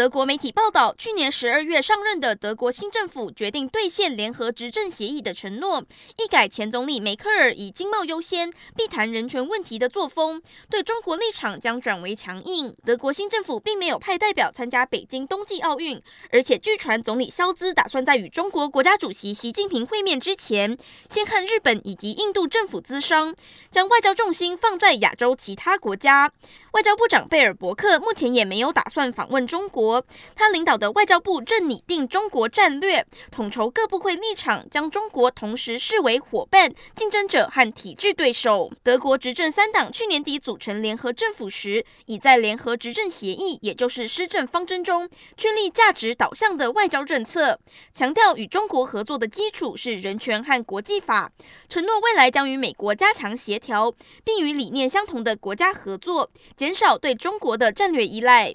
德国媒体报道，去年十二月上任的德国新政府决定兑现联合执政协议的承诺，一改前总理梅克尔以经贸优先、避谈人权问题的作风，对中国立场将转为强硬。德国新政府并没有派代表参加北京冬季奥运，而且据传总理肖兹打算在与中国国家主席习近平会面之前，先和日本以及印度政府咨商，将外交重心放在亚洲其他国家。外交部长贝尔伯克目前也没有打算访问中国他领导的外交部正拟定中国战略，统筹各部会立场，将中国同时视为伙伴、竞争者和体制对手。德国执政三党去年底组成联合政府时，已在联合执政协议，也就是施政方针中，确立价值导向的外交政策，强调与中国合作的基础是人权和国际法，承诺未来将与美国加强协调，并与理念相同的国家合作。减少对中国的战略依赖。